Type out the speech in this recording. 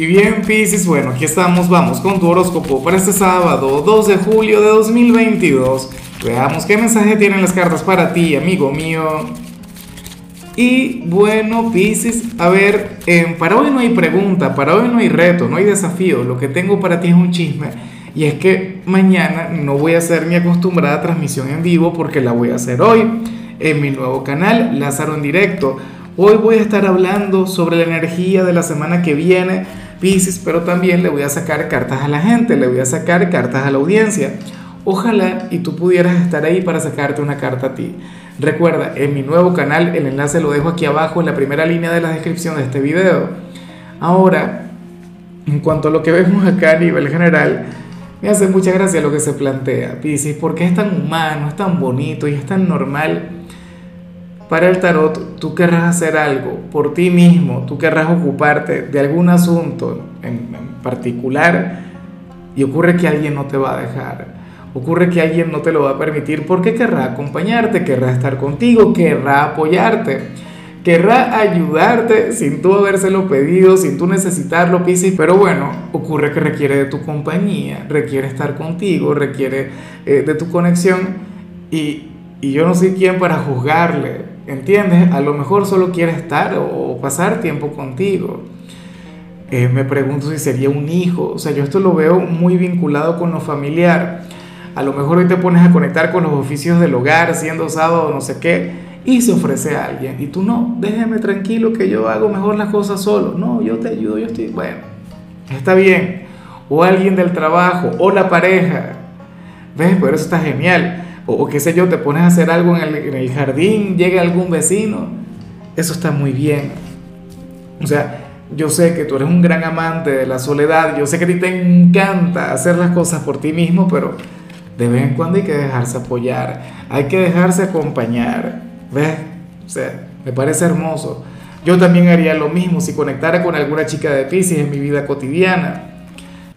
Y bien, Pisces, bueno, aquí estamos, vamos con tu horóscopo para este sábado, 2 de julio de 2022. Veamos qué mensaje tienen las cartas para ti, amigo mío. Y bueno, Pisces, a ver, eh, para hoy no hay pregunta, para hoy no hay reto, no hay desafío. Lo que tengo para ti es un chisme. Y es que mañana no voy a hacer mi acostumbrada transmisión en vivo porque la voy a hacer hoy en mi nuevo canal, Lázaro en directo. Hoy voy a estar hablando sobre la energía de la semana que viene Pisces, pero también le voy a sacar cartas a la gente, le voy a sacar cartas a la audiencia. Ojalá y tú pudieras estar ahí para sacarte una carta a ti. Recuerda, en mi nuevo canal, el enlace lo dejo aquí abajo en la primera línea de la descripción de este video. Ahora, en cuanto a lo que vemos acá a nivel general, me hace mucha gracia lo que se plantea, Pisces, porque es tan humano, es tan bonito y es tan normal para el tarot, tú querrás hacer algo por ti mismo, tú querrás ocuparte de algún asunto en, particular y ocurre que alguien no te va a dejar, ocurre que alguien no te lo va a permitir porque querrá acompañarte, querrá estar contigo, querrá apoyarte, querrá ayudarte sin tú habérselo pedido, sin tú necesitarlo, Piscis, pero bueno, ocurre que requiere de tu compañía, requiere estar contigo, requiere eh, de tu conexión y, y yo no soy quien para juzgarle, ¿entiendes? A lo mejor solo quiere estar o pasar tiempo contigo. Eh, me pregunto si sería un hijo, o sea, yo esto lo veo muy vinculado con lo familiar. A lo mejor hoy te pones a conectar con los oficios del hogar, siendo sábado, no sé qué, y se ofrece a alguien. Y tú no, déjame tranquilo que yo hago mejor las cosas solo. No, yo te ayudo, yo estoy, bueno, está bien. O alguien del trabajo, o la pareja. ¿Ves? Pero eso está genial o, qué sé yo, te pones a hacer algo en el, jardín, llega algún vecino, eso está muy bien. O sea, yo sé que tú eres un gran amante de la soledad, yo sé que a ti te encanta hacer las cosas por ti mismo, pero de vez en cuando hay que dejarse apoyar, hay que dejarse acompañar, ¿ves? O sea, me parece hermoso. Yo también haría lo mismo si conectara con alguna chica de Pisces en mi vida cotidiana.